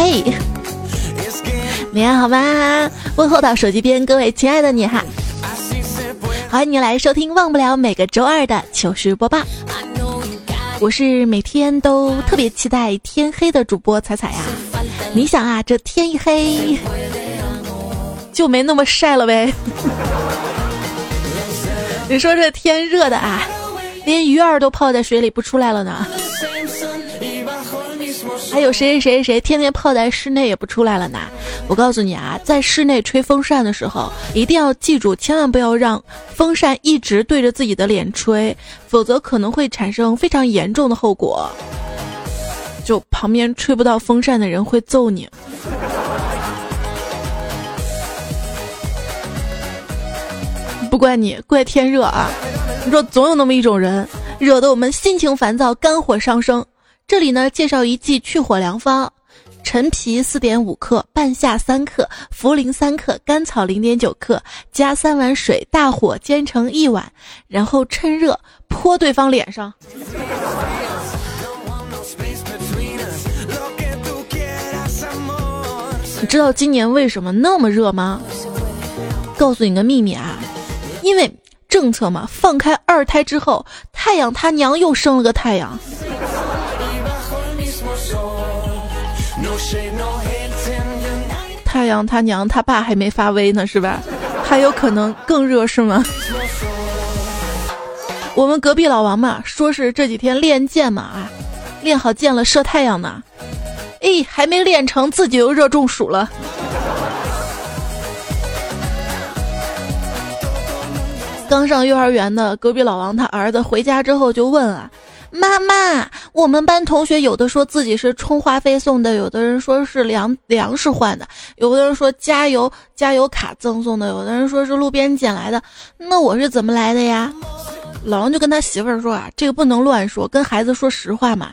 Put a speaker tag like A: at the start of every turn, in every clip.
A: 嘿，你好吗？问候到手机边各位亲爱的你哈，欢迎你来收听忘不了每个周二的糗事播报。我是每天都特别期待天黑的主播彩彩呀。你想啊，这天一黑就没那么晒了呗。你说这天热的啊，连鱼儿都泡在水里不出来了呢。还有谁谁谁谁天天泡在室内也不出来了呢？我告诉你啊，在室内吹风扇的时候，一定要记住，千万不要让风扇一直对着自己的脸吹，否则可能会产生非常严重的后果。就旁边吹不到风扇的人会揍你。不怪你，怪天热啊！你说总有那么一种人，惹得我们心情烦躁，肝火上升。这里呢，介绍一剂去火良方：陈皮四点五克，半夏三克，茯苓三克，甘草零点九克，加三碗水，大火煎成一碗，然后趁热泼对方脸上。你知道今年为什么那么热吗？告诉你个秘密啊，因为政策嘛，放开二胎之后，太阳他娘又生了个太阳。太阳他娘他爸还没发威呢，是吧？还有可能更热是吗？我们隔壁老王嘛，说是这几天练剑嘛啊，练好剑了射太阳呢。哎，还没练成，自己又热中暑了。刚上幼儿园的隔壁老王他儿子回家之后就问啊。妈妈，我们班同学有的说自己是充话费送的，有的人说是粮粮食换的，有的人说加油加油卡赠送的，有的人说是路边捡来的。那我是怎么来的呀？老王就跟他媳妇儿说啊，这个不能乱说，跟孩子说实话嘛。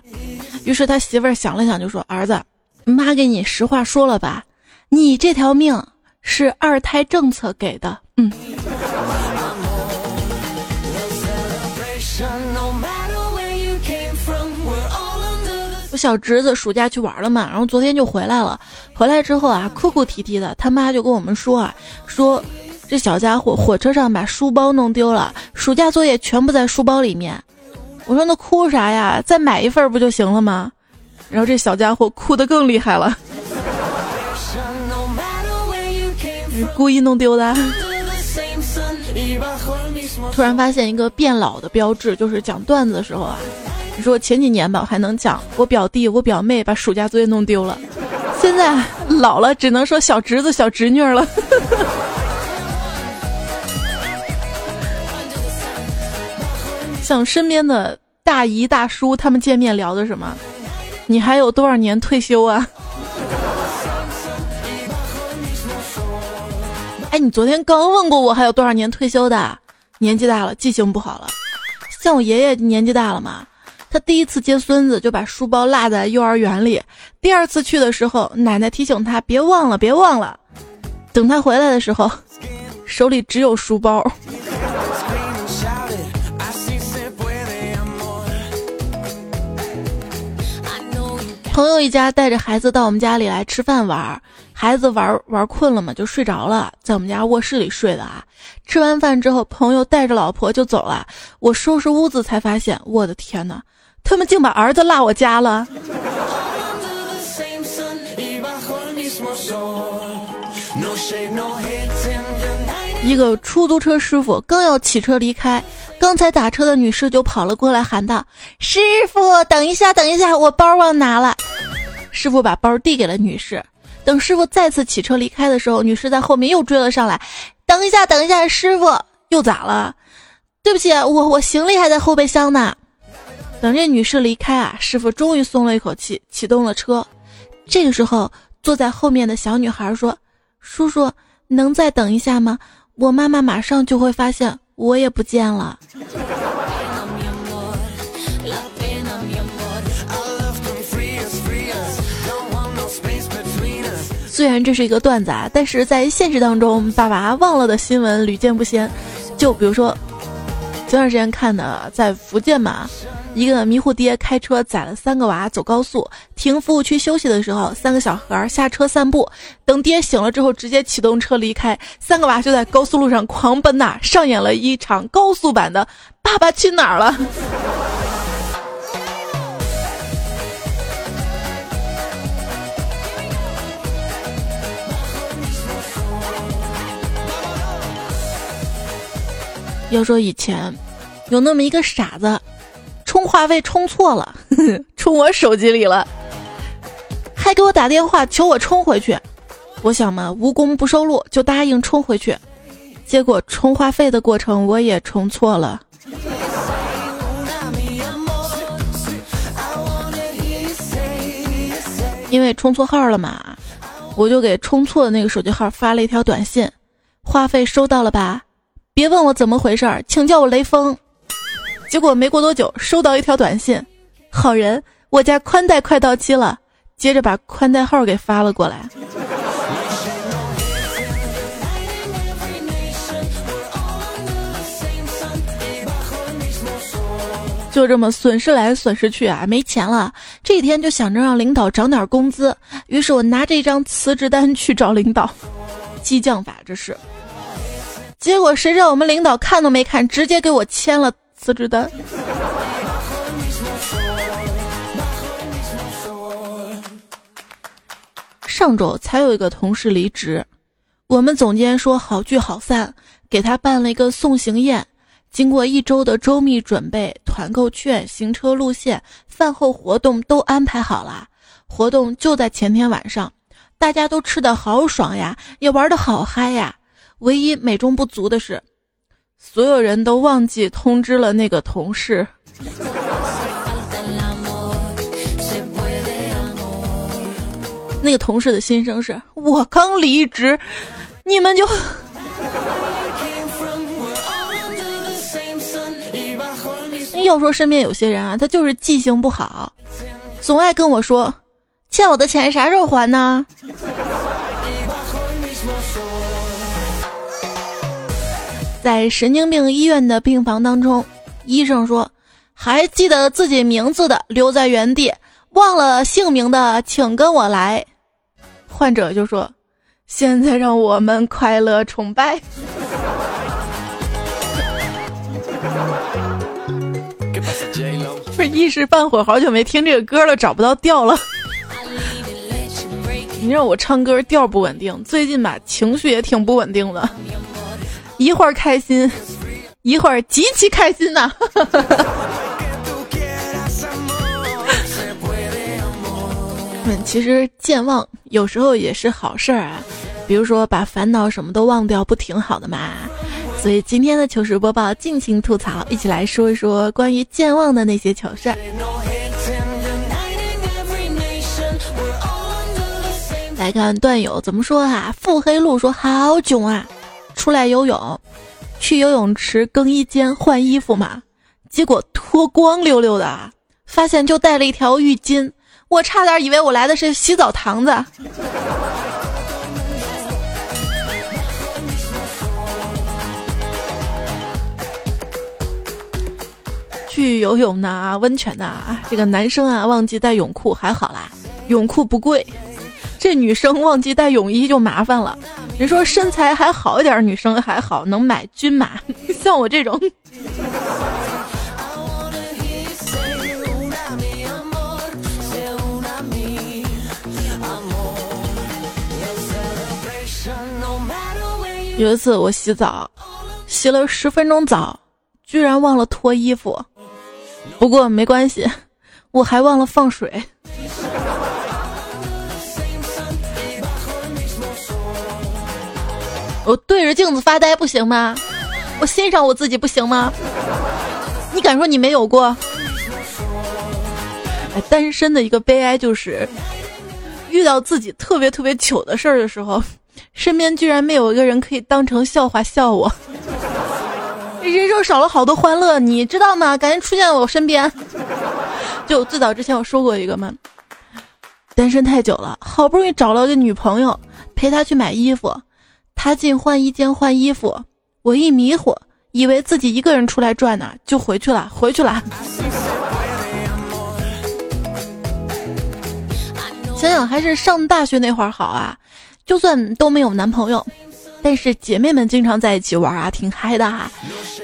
A: 于是他媳妇儿想了想，就说：“儿子，妈给你实话说了吧，你这条命是二胎政策给的。”嗯。我小侄子暑假去玩了嘛，然后昨天就回来了。回来之后啊，哭哭啼啼的，他妈就跟我们说啊，说这小家伙火车上把书包弄丢了，暑假作业全部在书包里面。我说那哭啥呀？再买一份不就行了吗？然后这小家伙哭得更厉害了，故意弄丢的。突然发现一个变老的标志，就是讲段子的时候啊。你说前几年吧，我还能讲我表弟、我表妹把暑假作业弄丢了，现在老了只能说小侄子、小侄女了。像身边的大姨大叔，他们见面聊的什么？你还有多少年退休啊？哎，你昨天刚问过我还有多少年退休的？年纪大了，记性不好了。像我爷爷年纪大了嘛。他第一次接孙子就把书包落在幼儿园里，第二次去的时候，奶奶提醒他别忘了，别忘了。等他回来的时候，手里只有书包。朋友一家带着孩子到我们家里来吃饭玩，孩子玩玩困了嘛，就睡着了，在我们家卧室里睡的啊。吃完饭之后，朋友带着老婆就走了，我收拾屋子才发现，我的天哪！他们竟把儿子落我家了。一个出租车师傅刚要骑车离开，刚才打车的女士就跑了过来，喊道：“师傅，等一下，等一下，我包忘拿了。”师傅把包递给了女士。等师傅再次骑车离开的时候，女士在后面又追了上来：“等一下，等一下，师傅又咋了？对不起，我我行李还在后备箱呢。”等这女士离开啊，师傅终于松了一口气，启动了车。这个时候，坐在后面的小女孩说：“叔叔，能再等一下吗？我妈妈马上就会发现我也不见了。”虽然这是一个段子啊，但是在现实当中，把娃忘了的新闻屡见不鲜。就比如说。前段时间看的，在福建嘛，一个迷糊爹开车载了三个娃走高速，停服务区休息的时候，三个小孩下车散步，等爹醒了之后，直接启动车离开，三个娃就在高速路上狂奔呐，上演了一场高速版的《爸爸去哪儿了》。要说以前，有那么一个傻子，充话费充错了，充我手机里了，还给我打电话求我充回去。我想嘛，无功不受禄，就答应充回去。结果充话费的过程我也充错了，因为充错号了嘛，我就给充错的那个手机号发了一条短信：话费收到了吧？别问我怎么回事儿，请叫我雷锋。结果没过多久，收到一条短信：“好人，我家宽带快到期了。”接着把宽带号给发了过来。就这么损失来损失去啊，没钱了。这几天就想着让领导涨点工资，于是我拿着一张辞职单去找领导。激将法这是。结果谁知道我们领导看都没看，直接给我签了辞职单。上周才有一个同事离职，我们总监说好聚好散，给他办了一个送行宴。经过一周的周密准备，团购券、行车路线、饭后活动都安排好了。活动就在前天晚上，大家都吃的好爽呀，也玩的好嗨呀。唯一美中不足的是，所有人都忘记通知了那个同事。那个同事的心声是：我刚离职，你们就 要说身边有些人啊，他就是记性不好，总爱跟我说：“欠我的钱啥时候还呢？”在神经病医院的病房当中，医生说：“还记得自己名字的留在原地，忘了姓名的请跟我来。”患者就说：“现在让我们快乐崇拜。”不是一时半会儿好久没听这个歌了，找不到调了。你让我唱歌调不稳定，最近吧情绪也挺不稳定的。一会儿开心，一会儿极其开心呐！嗯，其实健忘有时候也是好事儿啊，比如说把烦恼什么都忘掉，不挺好的嘛？所以今天的糗事播报尽情吐槽，一起来说一说关于健忘的那些糗事儿。来看段友怎么说啊？腹黑路说好囧啊！出来游泳，去游泳池更衣间换衣服嘛，结果脱光溜溜的，发现就带了一条浴巾，我差点以为我来的是洗澡堂子。去游泳呢，温泉呢，这个男生啊忘记带泳裤还好啦，泳裤不贵。这女生忘记带泳衣就麻烦了。人说身材还好一点，女生还好能买均码，像我这种。有一次我洗澡，洗了十分钟澡，居然忘了脱衣服。不过没关系，我还忘了放水。我对着镜子发呆不行吗？我欣赏我自己不行吗？你敢说你没有过？哎，单身的一个悲哀就是，遇到自己特别特别糗的事儿的时候，身边居然没有一个人可以当成笑话笑我。人生少了好多欢乐，你知道吗？赶紧出现在我身边。就最早之前我说过一个嘛，单身太久了，好不容易找了个女朋友陪她去买衣服。他进换衣间换衣服，我一迷糊，以为自己一个人出来转呢，就回去了，回去了。想想还是上大学那会儿好啊，就算都没有男朋友，但是姐妹们经常在一起玩啊，挺嗨的哈。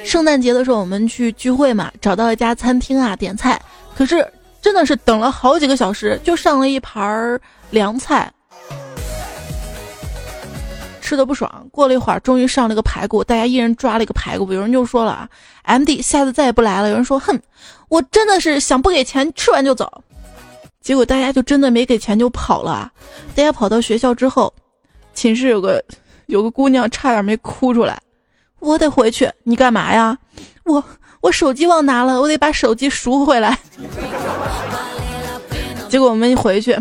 A: 圣诞节的时候我们去聚会嘛，找到一家餐厅啊点菜，可是真的是等了好几个小时，就上了一盘凉菜，吃的不爽。过了一会儿，终于上了个排骨，大家一人抓了一个排骨，有人就说了啊，M D 下次再也不来了。有人说，哼，我真的是想不给钱，吃完就走。结果大家就真的没给钱就跑了。大家跑到学校之后，寝室有个有个姑娘差点没哭出来。我得回去，你干嘛呀？我我手机忘拿了，我得把手机赎回来。结果我们一回去，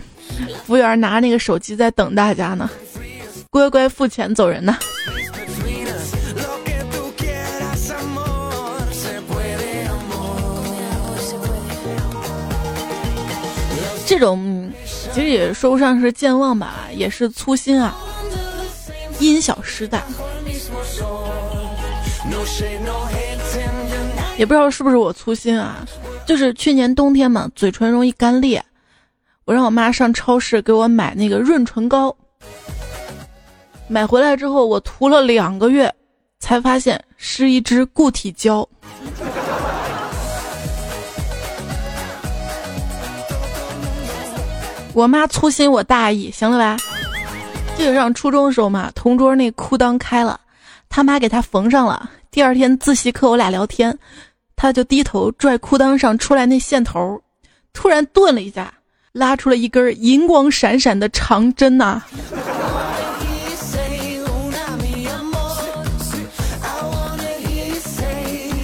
A: 服务员拿那个手机在等大家呢，乖乖付钱走人呢。这种其实也说不上是健忘吧，也是粗心啊。因小失大，也不知道是不是我粗心啊。就是去年冬天嘛，嘴唇容易干裂，我让我妈上超市给我买那个润唇膏。买回来之后，我涂了两个月，才发现是一支固体胶。我妈粗心，我大意，行了吧？记得上初中的时候嘛，同桌那裤裆开了，他妈给他缝上了。第二天自习课我俩聊天，他就低头拽裤裆上出来那线头，突然顿了一下，拉出了一根银光闪闪的长针呐！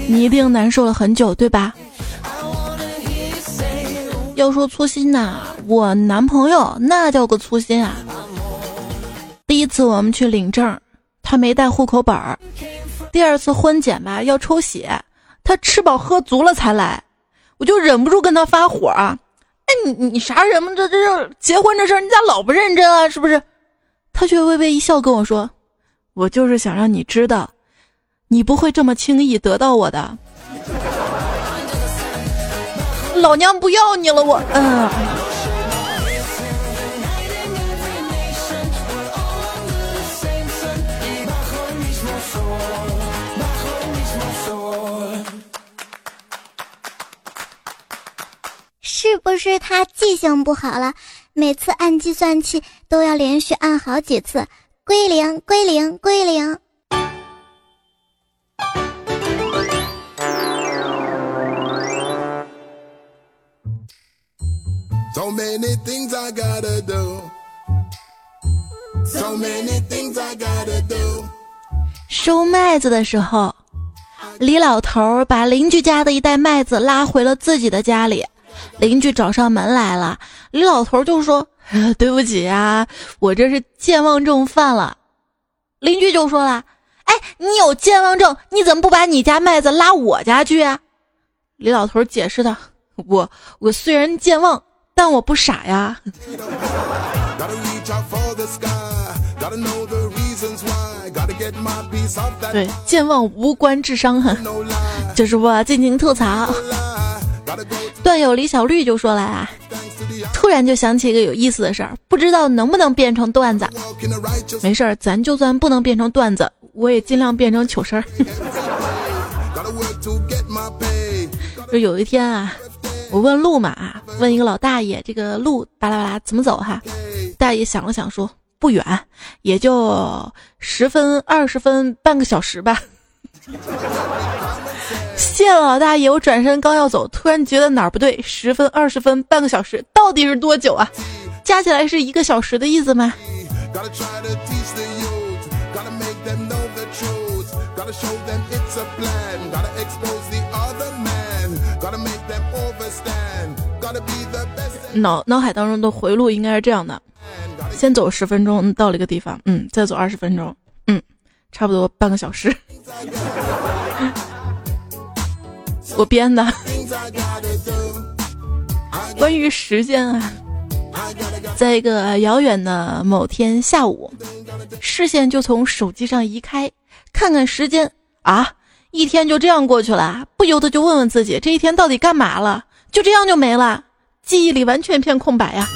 A: 你一定难受了很久，对吧？要说粗心呐，我男朋友那叫个粗心啊！第一次我们去领证，他没带户口本儿；第二次婚检吧要抽血，他吃饱喝足了才来，我就忍不住跟他发火啊！哎，你你啥人嘛？这这结婚这事儿你咋老不认真啊？是不是？他却微微一笑跟我说：“我就是想让你知道，你不会这么轻易得到我的。”老娘不要你了，我嗯。
B: 是不是他记性不好了？每次按计算器都要连续按好几次，归零，归零，归零。So many things I gotta do.
A: So many things I gotta do. 收麦子的时候，李老头把邻居家的一袋麦子拉回了自己的家里。邻居找上门来了，李老头就说：“对不起啊，我这是健忘症犯了。”邻居就说了：“哎，你有健忘症，你怎么不把你家麦子拉我家去啊？”李老头解释道：“我我虽然健忘。”但我不傻呀。对，健忘无关智商，就是我尽情吐槽。段友李小绿就说了啊，突然就想起一个有意思的事儿，不知道能不能变成段子。没事儿，咱就算不能变成段子，我也尽量变成糗事儿。就有一天啊。我问路嘛，问一个老大爷，这个路巴拉巴拉怎么走哈？大爷想了想说不远，也就十分二十分半个小时吧。谢了老大爷，我转身刚要走，突然觉得哪儿不对，十分二十分半个小时到底是多久啊？加起来是一个小时的意思吗？脑脑海当中的回路应该是这样的：先走十分钟到了一个地方，嗯，再走二十分钟，嗯，差不多半个小时。我编的。关于时间啊，在一个遥远的某天下午，视线就从手机上移开，看看时间啊，一天就这样过去了，不由得就问问自己，这一天到底干嘛了？就这样就没了，记忆里完全一片空白呀。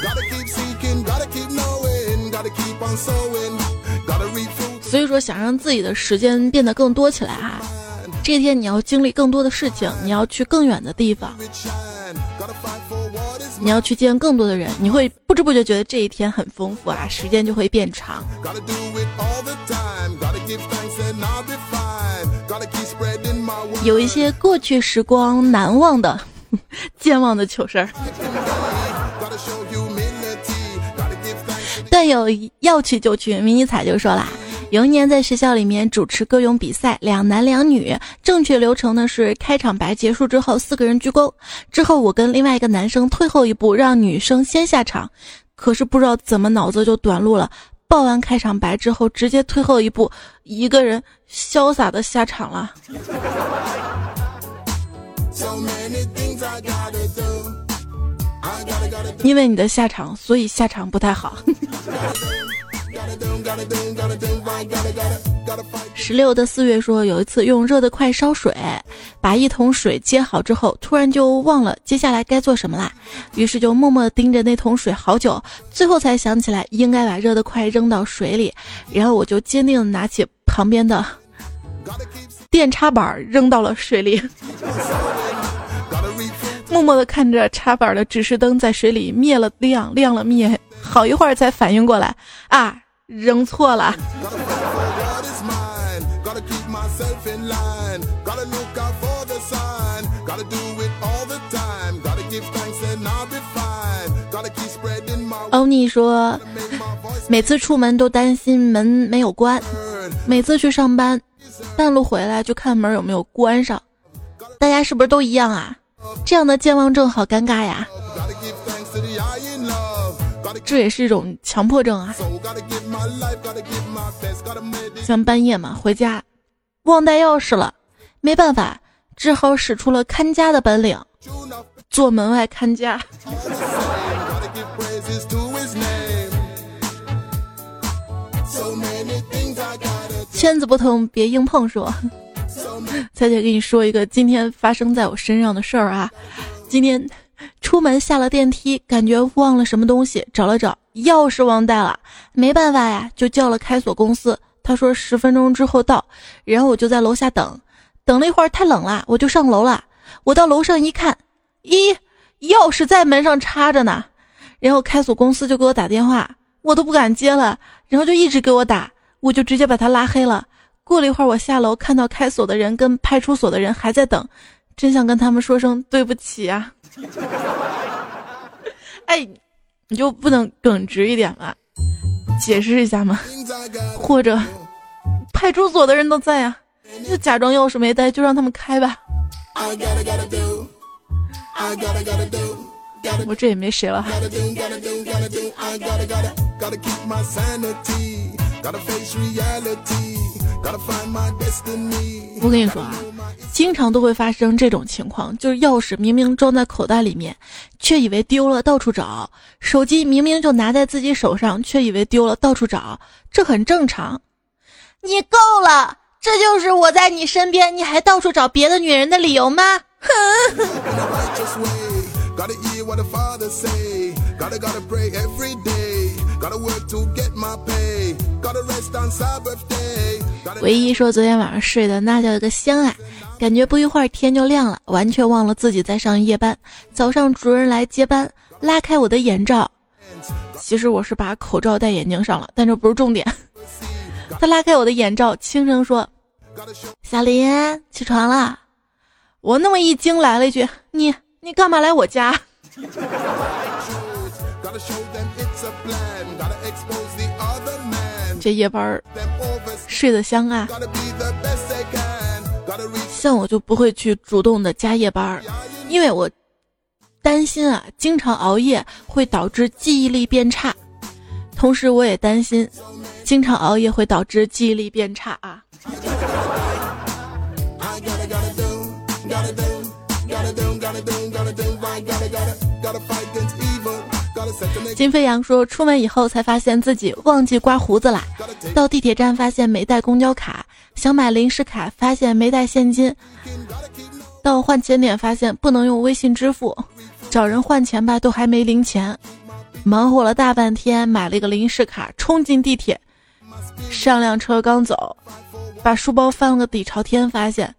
A: 所以说，想让自己的时间变得更多起来啊，这一天你要经历更多的事情，你要去更远的地方，你要去见更多的人，你会不知不觉觉得这一天很丰富啊，时间就会变长。有一些过去时光难忘的、健忘的糗事儿。段友要去就去，迷你彩就说啦，有一年在学校里面主持歌咏比赛，两男两女，正确流程呢是开场白结束之后四个人鞠躬，之后我跟另外一个男生退后一步，让女生先下场，可是不知道怎么脑子就短路了。报完开场白之后，直接退后一步，一个人潇洒的下场了。因为你的下场，所以下场不太好。十六的四月说，有一次用热得快烧水，把一桶水接好之后，突然就忘了接下来该做什么啦，于是就默默盯着那桶水好久，最后才想起来应该把热得快扔到水里，然后我就坚定的拿起旁边的电插板扔到了水里，默默的看着插板的指示灯在水里灭了亮，亮了灭，好一会儿才反应过来啊。扔错了。欧尼说，每次出门都担心门没有关，每次去上班，半路回来就看门有没有关上。大家是不是都一样啊？这样的健忘症好尴尬呀。这也是一种强迫症啊！像半夜嘛，回家忘带钥匙了，没办法，只好使出了看家的本领，做门外看家。圈子不同，别硬碰。说，彩姐跟你说一个今天发生在我身上的事儿啊，今天。出门下了电梯，感觉忘了什么东西，找了找，钥匙忘带了，没办法呀，就叫了开锁公司。他说十分钟之后到，然后我就在楼下等，等了一会儿太冷了，我就上楼了。我到楼上一看，咦，钥匙在门上插着呢。然后开锁公司就给我打电话，我都不敢接了，然后就一直给我打，我就直接把他拉黑了。过了一会儿，我下楼看到开锁的人跟派出所的人还在等，真想跟他们说声对不起啊。哎，你就不能耿直一点吗？解释一下吗？或者派出所的人都在啊，就假装钥匙没带，就让他们开吧。我这也没谁了。我跟你说啊，经常都会发生这种情况，就是钥匙明明装在口袋里面，却以为丢了，到处找；手机明明就拿在自己手上，却以为丢了，到处找，这很正常。你够了，这就是我在你身边，你还到处找别的女人的理由吗？哼！唯一说昨天晚上睡的那叫一个香啊，感觉不一会儿天就亮了，完全忘了自己在上夜班。早上主任来接班，拉开我的眼罩，其实我是把口罩戴眼睛上了，但这不是重点。他拉开我的眼罩，轻声说：“小林，起床了。”我那么一惊，来了一句：“你你干嘛来我家？”这夜班睡得香啊！像我就不会去主动的加夜班，因为我担心啊，经常熬夜会导致记忆力变差。同时，我也担心经常熬夜会导致记忆力变差啊。金飞扬说，出门以后才发现自己忘记刮胡子啦。到地铁站发现没带公交卡，想买零食卡发现没带现金。到换钱点发现不能用微信支付，找人换钱吧都还没零钱。忙活了大半天买了一个零食卡，冲进地铁，上辆车刚走，把书包翻了个底朝天，发现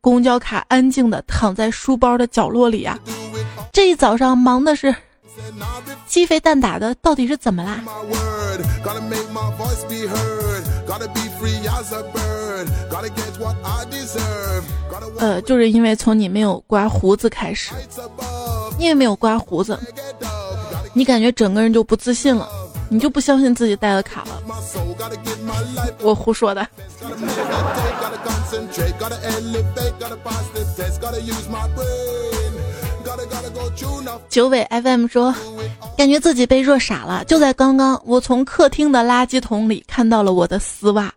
A: 公交卡安静的躺在书包的角落里啊。这一早上忙的是。鸡飞蛋打的，到底是怎么啦？呃，就是因为从你没有刮胡子开始，因为没有刮胡子，你感觉整个人就不自信了，你就不相信自己带了卡了。我胡说的。九尾 FM 说，感觉自己被热傻了。就在刚刚，我从客厅的垃圾桶里看到了我的丝袜。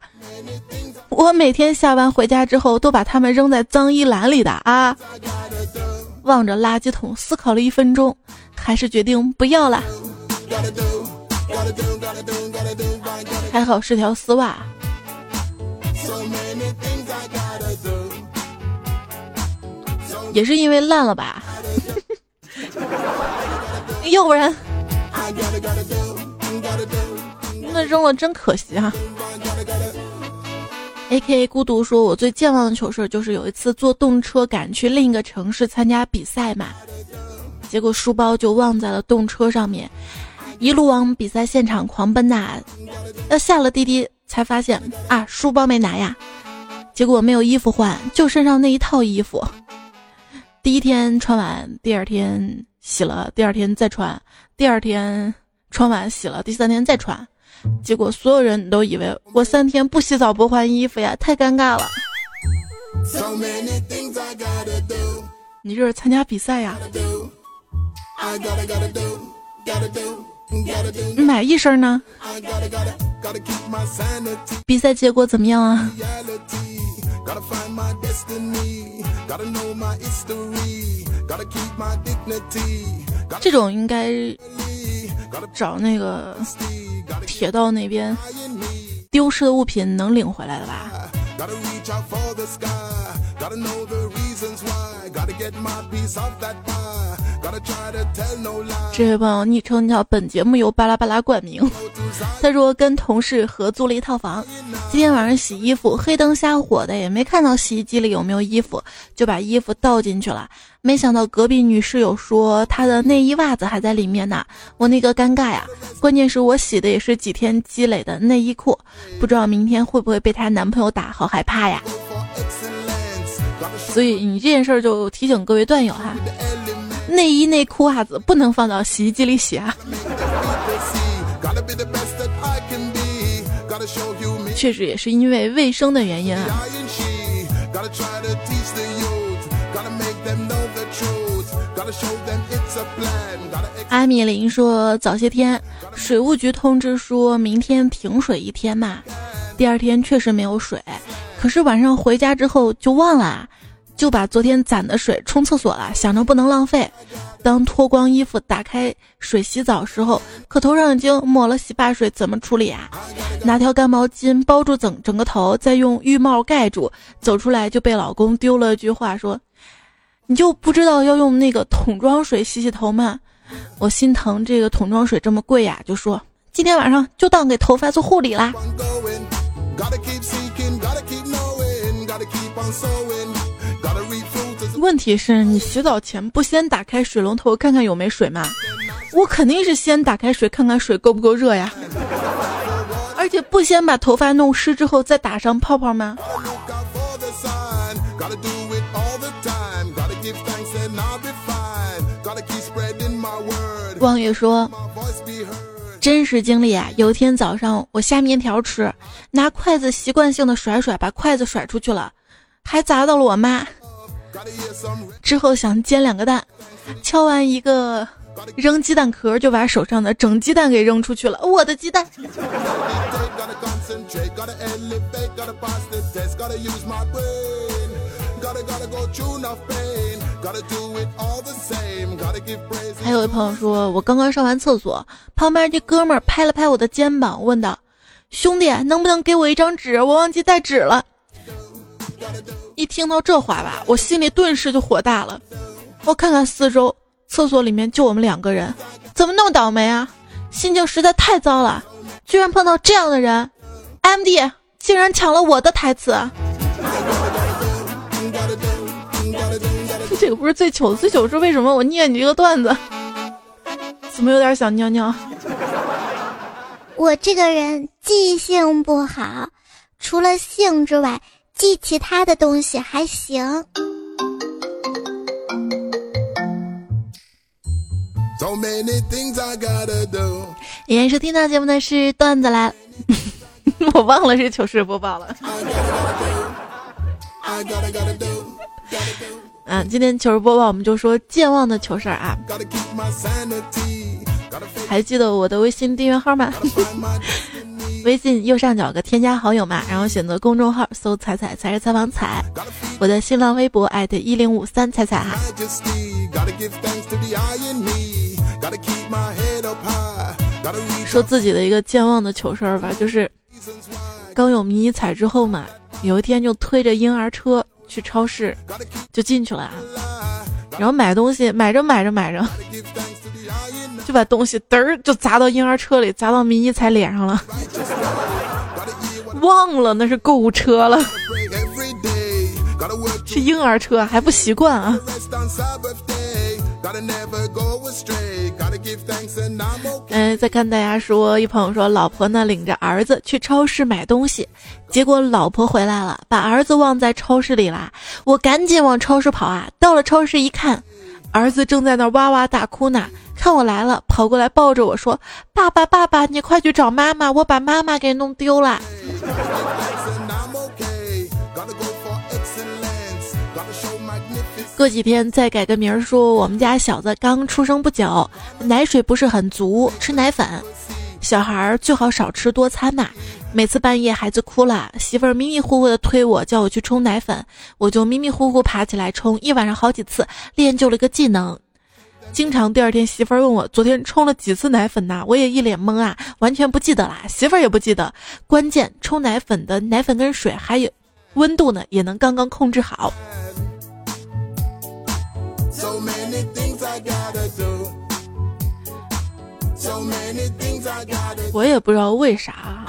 A: 我每天下班回家之后，都把它们扔在脏衣篮里的啊。望着垃圾桶，思考了一分钟，还是决定不要了。还好是条丝袜，也是因为烂了吧。要不然，那扔了真可惜啊。A.K.A 孤独说：“我最健忘的糗事就是有一次坐动车赶去另一个城市参加比赛嘛，结果书包就忘在了动车上面，一路往比赛现场狂奔呐。那下了滴滴才发现啊，书包没拿呀，结果没有衣服换，就身上那一套衣服。”第一天穿完，第二天洗了，第二天再穿，第二天穿完洗了，第三天再穿，结果所有人都以为我三天不洗澡不换衣服呀，太尴尬了。你这是参加比赛呀？买一身呢？比赛结果怎么样啊？这种应该找那个铁道那边丢失的物品能领回来的吧？这位朋友昵称叫本节目由巴拉巴拉冠名。他说跟同事合租了一套房，今天晚上洗衣服，黑灯瞎火的也没看到洗衣机里有没有衣服，就把衣服倒进去了。没想到隔壁女室友说她的内衣袜子还在里面呢，我那个尴尬呀！关键是我洗的也是几天积累的内衣裤，不知道明天会不会被她男朋友打，好害怕呀！所以你这件事儿就提醒各位段友哈，内衣内裤袜子不能放到洗衣机里洗啊。确实也是因为卫生的原因啊。阿米林说：“早些天，水务局通知说明天停水一天嘛。第二天确实没有水，可是晚上回家之后就忘了，就把昨天攒的水冲厕所了，想着不能浪费。当脱光衣服打开水洗澡时候，可头上已经抹了洗发水，怎么处理啊？拿条干毛巾包住整整个头，再用浴帽盖住，走出来就被老公丢了句话说。”你就不知道要用那个桶装水洗洗头吗？我心疼这个桶装水这么贵呀，就说今天晚上就当给头发做护理啦。问题是你洗澡前不先打开水龙头看看有没水吗？我肯定是先打开水看看水够不够热呀，而且不先把头发弄湿之后再打上泡泡吗？望月说：“真实经历啊！有一天早上我下面条吃，拿筷子习惯性的甩甩，把筷子甩出去了，还砸到了我妈。之后想煎两个蛋，敲完一个扔鸡蛋壳，就把手上的整鸡蛋给扔出去了。我的鸡蛋！”还有一朋友说，我刚刚上完厕所，旁边这哥们儿拍了拍我的肩膀，问道：“兄弟，能不能给我一张纸？我忘记带纸了。”一听到这话吧，我心里顿时就火大了。我看看四周，厕所里面就我们两个人，怎么那么倒霉啊？心情实在太糟了，居然碰到这样的人。M D 竟然抢了我的台词。这个不是最糗，最糗是为什么我念你这个段子，怎么有点想尿尿？
B: 我这个人记性不好，除了性之外，记其他的东西还行。
A: 依然收听到节目的是段子来，我忘了是糗事播报了。嗯，今天糗事播报我们就说健忘的糗事儿啊。还记得我的微信订阅号吗？微信右上角个添加好友嘛，然后选择公众号搜“彩彩才是采访彩”。我的新浪微博艾特一零五三彩彩哈。说自己的一个健忘的糗事儿吧，就是刚有迷你彩之后嘛，有一天就推着婴儿车。去超市就进去了啊，然后买东西，买着买着买着，就把东西嘚儿就砸到婴儿车里，砸到迷你彩脸上了，忘了那是购物车了，是婴儿车还不习惯啊。嗯，再看大家说，一朋友说，老婆呢领着儿子去超市买东西，结果老婆回来了，把儿子忘在超市里啦。我赶紧往超市跑啊，到了超市一看，儿子正在那哇哇大哭呢。看我来了，跑过来抱着我说：“爸爸，爸爸，你快去找妈妈，我把妈妈给弄丢了。”过几天再改个名儿，说我们家小子刚出生不久，奶水不是很足，吃奶粉。小孩儿最好少吃多餐呐。每次半夜孩子哭了，媳妇儿迷迷糊糊的推我，叫我去冲奶粉，我就迷迷糊糊爬起来冲，一晚上好几次，练就了个技能。经常第二天媳妇儿问我昨天冲了几次奶粉呐，我也一脸懵啊，完全不记得啦，媳妇儿也不记得。关键冲奶粉的奶粉跟水还有温度呢，也能刚刚控制好。我也不知道为啥，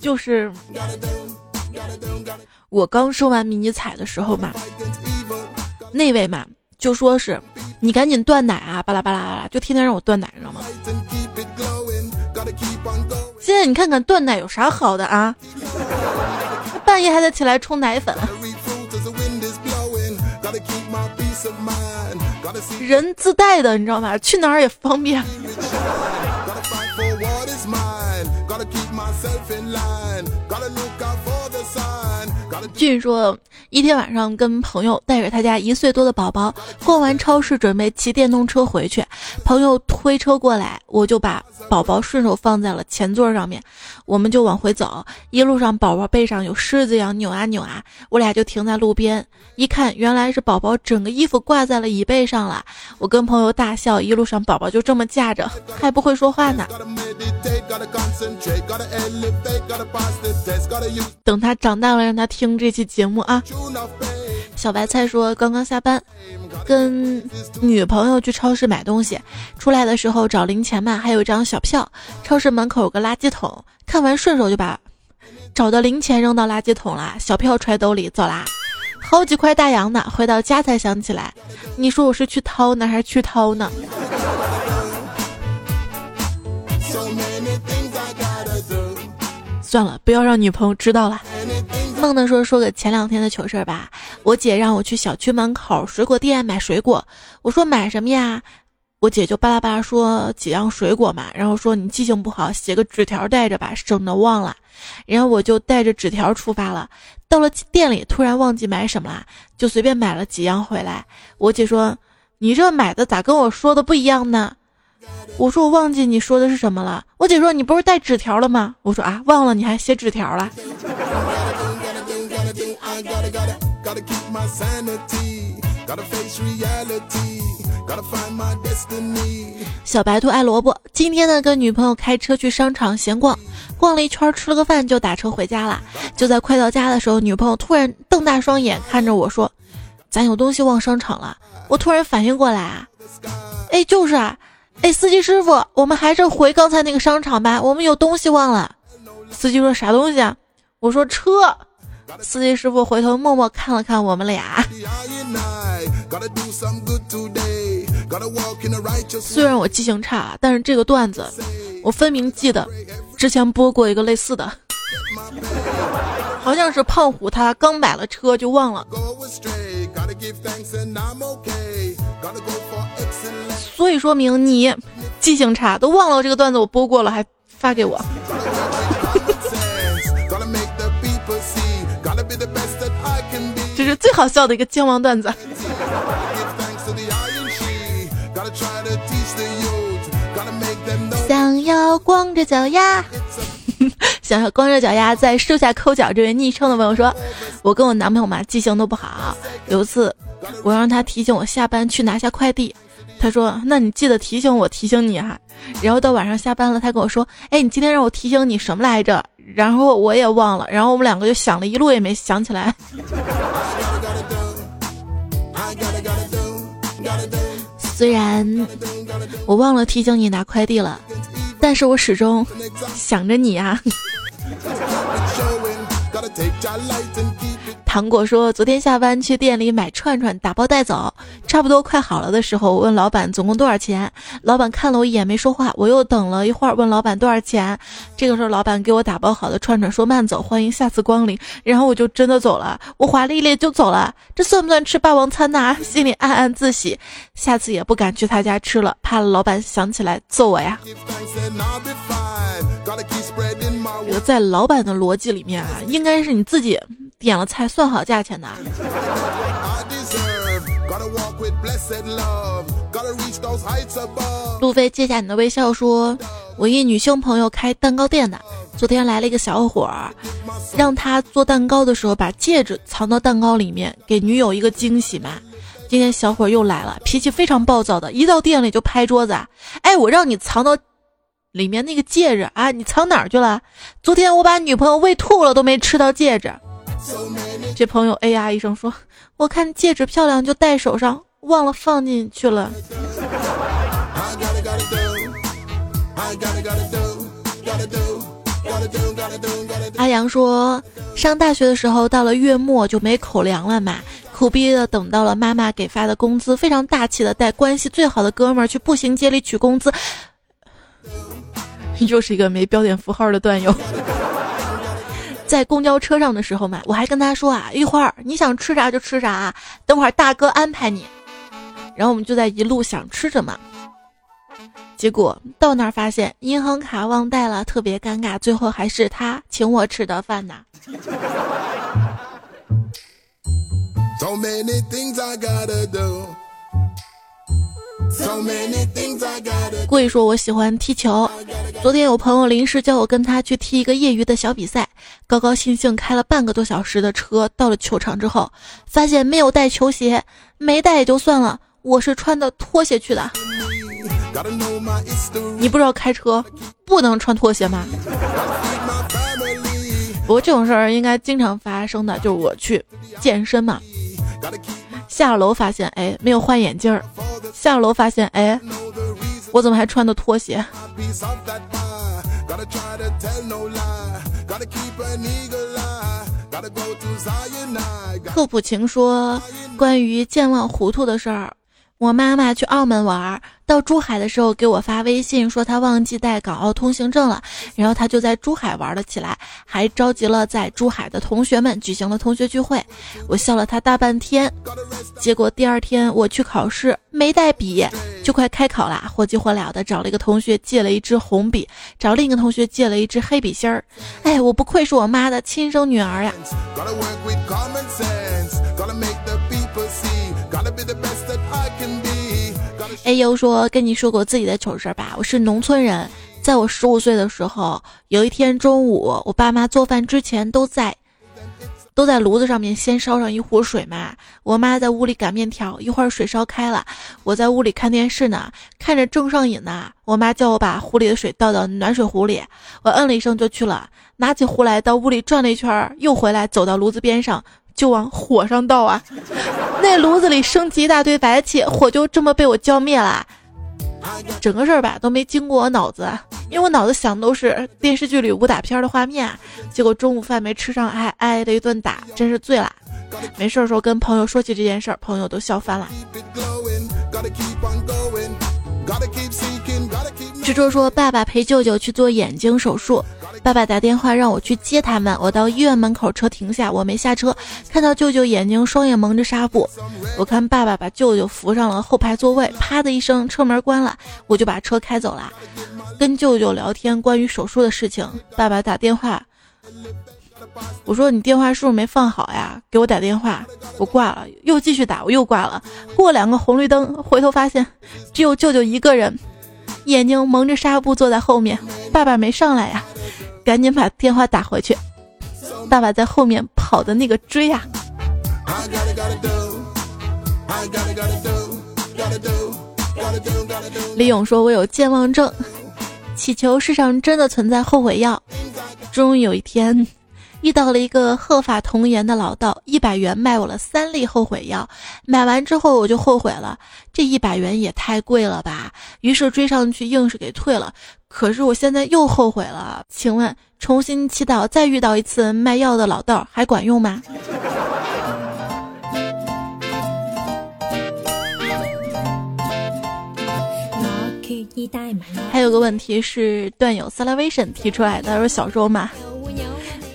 A: 就是我刚收完迷你彩的时候嘛，那位嘛就说是你赶紧断奶啊，巴拉巴拉巴拉，就天天让我断奶，知道吗？现在你看看断奶有啥好的啊？半夜还得起来冲奶粉。人自带的，你知道吗？去哪儿也方便。俊说，一天晚上跟朋友带着他家一岁多的宝宝逛完超市，准备骑电动车回去。朋友推车过来，我就把宝宝顺手放在了前座上面，我们就往回走。一路上，宝宝背上有狮子一样扭啊扭啊，我俩就停在路边，一看，原来是宝宝整个衣服挂在了椅背上了。我跟朋友大笑，一路上宝宝就这么架着，还不会说话呢。等他长大了，让他听听这期节目啊。小白菜说，刚刚下班，跟女朋友去超市买东西，出来的时候找零钱嘛，还有一张小票。超市门口有个垃圾桶，看完顺手就把找的零钱扔到垃圾桶了，小票揣兜里走啦。好几块大洋呢，回到家才想起来，你说我是去掏呢，还是去掏呢？算了，不要让女朋友知道了。梦的说说个前两天的糗事儿吧。我姐让我去小区门口水果店买水果，我说买什么呀？我姐就巴拉巴拉说几样水果嘛，然后说你记性不好，写个纸条带着吧，省得忘了。然后我就带着纸条出发了。到了店里，突然忘记买什么了，就随便买了几样回来。我姐说：“你这买的咋跟我说的不一样呢？”我说我忘记你说的是什么了。我姐说你不是带纸条了吗？我说啊，忘了你还写纸条了。小白兔爱萝卜，今天呢跟女朋友开车去商场闲逛，逛了一圈吃了个饭就打车回家了。就在快到家的时候，女朋友突然瞪大双眼看着我说：“咱有东西忘商场了。”我突然反应过来啊，哎就是啊，哎司机师傅，我们还是回刚才那个商场吧，我们有东西忘了。司机说啥东西啊？我说车。司机师傅回头默默看了看我们俩。虽然我记性差，但是这个段子我分明记得，之前播过一个类似的，好像是胖虎他刚买了车就忘了，所以说明你记性差，都忘了这个段子我播过了，还发给我。这是最好笑的一个健忘段子。想要光着脚丫，想要光着脚丫在树下抠脚。这位昵称的朋友说：“我跟我男朋友嘛，记性都不好。有一次，我让他提醒我下班去拿下快递，他说：‘那你记得提醒我，提醒你哈。’然后到晚上下班了，他跟我说：‘哎，你今天让我提醒你什么来着？’然后我也忘了，然后我们两个就想了一路也没想起来。虽然我忘了提醒你拿快递了，但是我始终想着你呀。糖果说：“昨天下班去店里买串串，打包带走，差不多快好了的时候，我问老板总共多少钱。老板看了我一眼没说话。我又等了一会儿，问老板多少钱。这个时候，老板给我打包好的串串，说慢走，欢迎下次光临。然后我就真的走了，我华丽丽就走了。这算不算吃霸王餐呐？心里暗暗自喜，下次也不敢去他家吃了，怕老板想起来揍我呀。这个在老板的逻辑里面啊，应该是你自己。”点了菜，算好价钱的。路飞接下你的微笑说：“我一女性朋友开蛋糕店的，昨天来了一个小伙儿，让他做蛋糕的时候把戒指藏到蛋糕里面，给女友一个惊喜嘛。今天小伙又来了，脾气非常暴躁的，一到店里就拍桌子。哎，我让你藏到里面那个戒指啊，你藏哪儿去了？昨天我把女朋友喂吐了，都没吃到戒指。”这朋友哎呀一声说：“我看戒指漂亮就戴手上，忘了放进去了。”阿阳说：“上大学的时候到了月末就没口粮了嘛，苦逼的等到了妈妈给发的工资，非常大气的带关系最好的哥们儿去步行街里取工资。”又是一个没标点符号的段友。在公交车上的时候嘛，我还跟他说啊，一会儿你想吃啥就吃啥，等会儿大哥安排你。然后我们就在一路想吃什么，结果到那儿发现银行卡忘带了，特别尴尬。最后还是他请我吃的饭呐。贵说：“我喜欢踢球。昨天有朋友临时叫我跟他去踢一个业余的小比赛，高高兴兴开了半个多小时的车，到了球场之后，发现没有带球鞋，没带也就算了，我是穿的拖鞋去的。你不知道开车不能穿拖鞋吗？不过这种事儿应该经常发生的，就是我去健身嘛。”下了楼发现，哎，没有换眼镜儿。下了楼发现，哎，我怎么还穿的拖鞋？贺普晴说，关于健忘糊涂的事儿。我妈妈去澳门玩，到珠海的时候给我发微信说她忘记带港澳通行证了，然后她就在珠海玩了起来，还召集了在珠海的同学们举行了同学聚会。我笑了她大半天，结果第二天我去考试没带笔，就快开考了，火急火燎的找了一个同学借了一支红笔，找另一个同学借了一支黑笔芯儿。哎，我不愧是我妈的亲生女儿呀！哎呦，说跟你说过自己的糗事吧。我是农村人，在我十五岁的时候，有一天中午，我爸妈做饭之前都在都在炉子上面先烧上一壶水嘛。我妈在屋里擀面条，一会儿水烧开了，我在屋里看电视呢，看着正上瘾呢。我妈叫我把壶里的水倒到暖水壶里，我嗯了一声就去了，拿起壶来到屋里转了一圈，又回来走到炉子边上就往火上倒啊。那炉子里升起一大堆白气，火就这么被我浇灭了。整个事儿吧都没经过我脑子，因为我脑子想的都是电视剧里武打片的画面。结果中午饭没吃上，还挨了一顿打，真是醉了。没事儿时候跟朋友说起这件事儿，朋友都笑翻了。执着说：“爸爸陪舅舅去做眼睛手术，爸爸打电话让我去接他们。我到医院门口，车停下，我没下车，看到舅舅眼睛双眼蒙着纱布。我看爸爸把舅舅扶上了后排座位，啪的一声，车门关了，我就把车开走了，跟舅舅聊天关于手术的事情。爸爸打电话，我说你电话是不是没放好呀？给我打电话，我挂了，又继续打，我又挂了。过两个红绿灯，回头发现只有舅舅一个人。”眼睛蒙着纱布坐在后面，爸爸没上来呀，赶紧把电话打回去。爸爸在后面跑的那个追呀。李勇说：“我有健忘症，祈求世上真的存在后悔药。”终于有一天。遇到了一个鹤发童颜的老道，一百元卖我了三粒后悔药。买完之后我就后悔了，这一百元也太贵了吧。于是追上去硬是给退了。可是我现在又后悔了，请问重新祈祷再遇到一次卖药的老道还管用吗？还有个问题是段友 Salvation 提出来的，他说小时候嘛。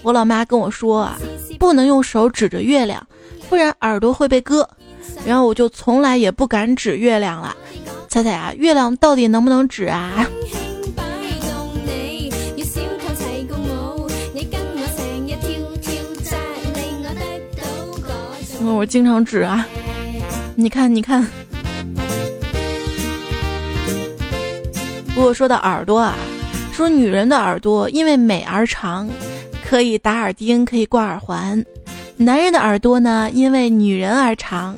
A: 我老妈跟我说啊，不能用手指着月亮，不然耳朵会被割。然后我就从来也不敢指月亮了。猜猜啊，月亮到底能不能指啊？我经常指啊，你看，你看。不过说到耳朵啊，说女人的耳朵因为美而长。可以打耳钉，可以挂耳环。男人的耳朵呢，因为女人而长，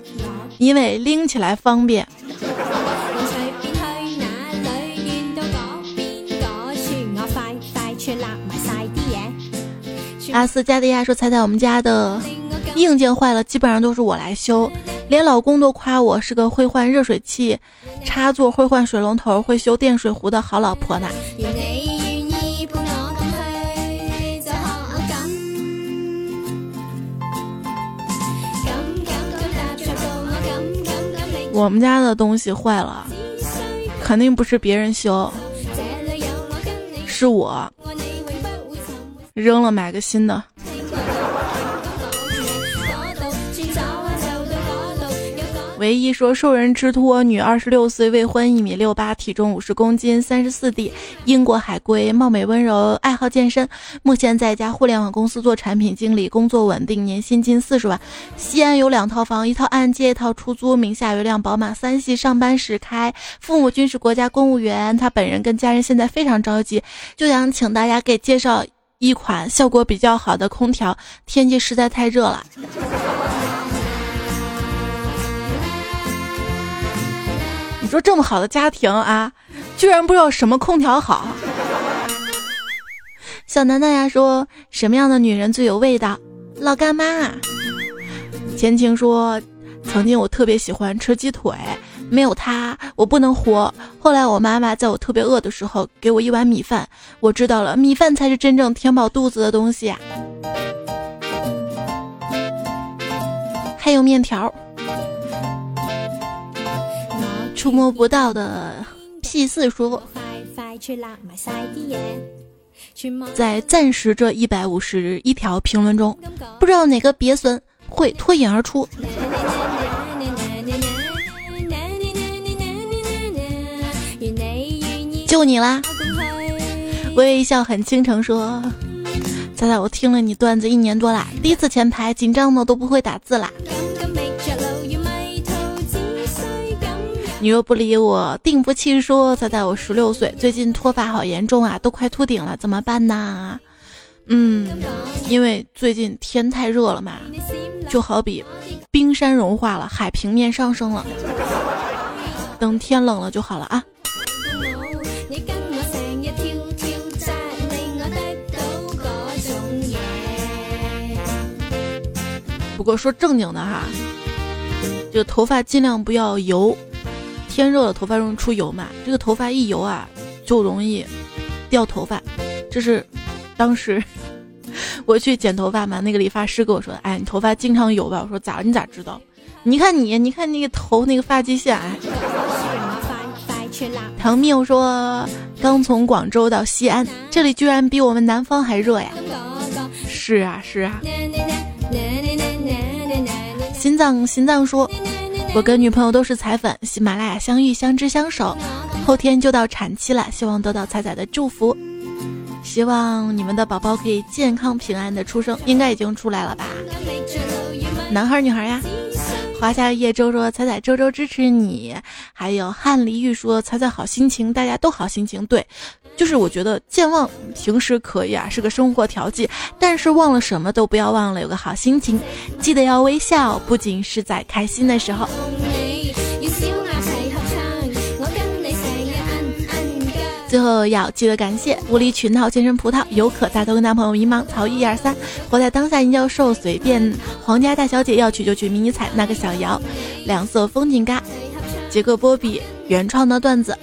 A: 因为拎起来方便。阿斯加迪亚说：“猜猜我们家的硬件坏了，基本上都是我来修，连老公都夸我是个会换热水器插座、会换水龙头、会修电水壶的好老婆呢。”我们家的东西坏了，肯定不是别人修，是我扔了买个新的。唯一说受人之托，女，二十六岁，未婚，一米六八，体重五十公斤，三十四 D，英国海归，貌美温柔，爱好健身，目前在一家互联网公司做产品经理，工作稳定，年薪近四十万。西安有两套房，一套按揭，一套出租，名下有辆宝马三系，上班时开。父母均是国家公务员，他本人跟家人现在非常着急，就想请大家给介绍一款效果比较好的空调，天气实在太热了。说这么好的家庭啊，居然不知道什么空调好。小楠楠呀说，什么样的女人最有味道？老干妈。啊。前情说，曾经我特别喜欢吃鸡腿，没有它我不能活。后来我妈妈在我特别饿的时候给我一碗米饭，我知道了，米饭才是真正填饱肚子的东西。还有面条。触摸不到的 P 四说，在暂时这一百五十一条评论中，不知道哪个鳖孙会脱颖而出。就你啦！微微一笑很倾城说：“猜猜我听了你段子一年多啦，第一次前排紧张的都不会打字啦。”你若不理我，定不气说。才在我十六岁，最近脱发好严重啊，都快秃顶了，怎么办呢？嗯，因为最近天太热了嘛，就好比冰山融化了，海平面上升了。等天冷了就好了啊。不过说正经的哈，这个头发尽量不要油，天热了头发容易出油嘛，这个头发一油啊就容易掉头发。这是当时 我去剪头发嘛，那个理发师跟我说：“哎，你头发经常油吧？”我说：“咋了？你咋知道？你看你，你看那个头那个发际线。”哎，唐缪说：“刚从广州到西安，这里居然比我们南方还热呀！”是啊，是啊。心脏心脏说：“我跟女朋友都是彩粉，喜马拉雅相遇，相知相守，后天就到产期了，希望得到彩彩的祝福，希望你们的宝宝可以健康平安的出生，应该已经出来了吧？男孩女孩呀？”华夏夜周说：“彩彩周周支持你。”还有汉离玉说：“彩彩好心情，大家都好心情。”对。就是我觉得健忘平时可以啊，是个生活调剂，但是忘了什么都不要忘了，有个好心情，记得要微笑，不仅是在开心的时候。最后要记得感谢无理取闹健身葡萄有可大头跟男朋友迷茫曹一二三活在当下殷教授随便皇家大小姐要娶就娶迷你彩那个小姚两色风景嘎杰克波比原创的段子。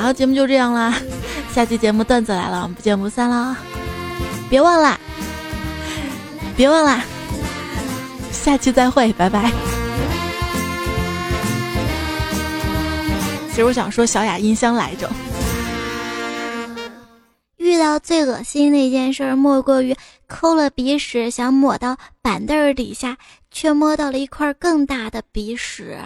A: 好，节目就这样啦，下期节目段子来了，我们不见不散啦！别忘啦，别忘啦，下期再会，拜拜。其实我想说小雅音箱来着。
B: 遇到最恶心的一件事，莫过于抠了鼻屎，想抹到板凳底下，却摸到了一块更大的鼻屎。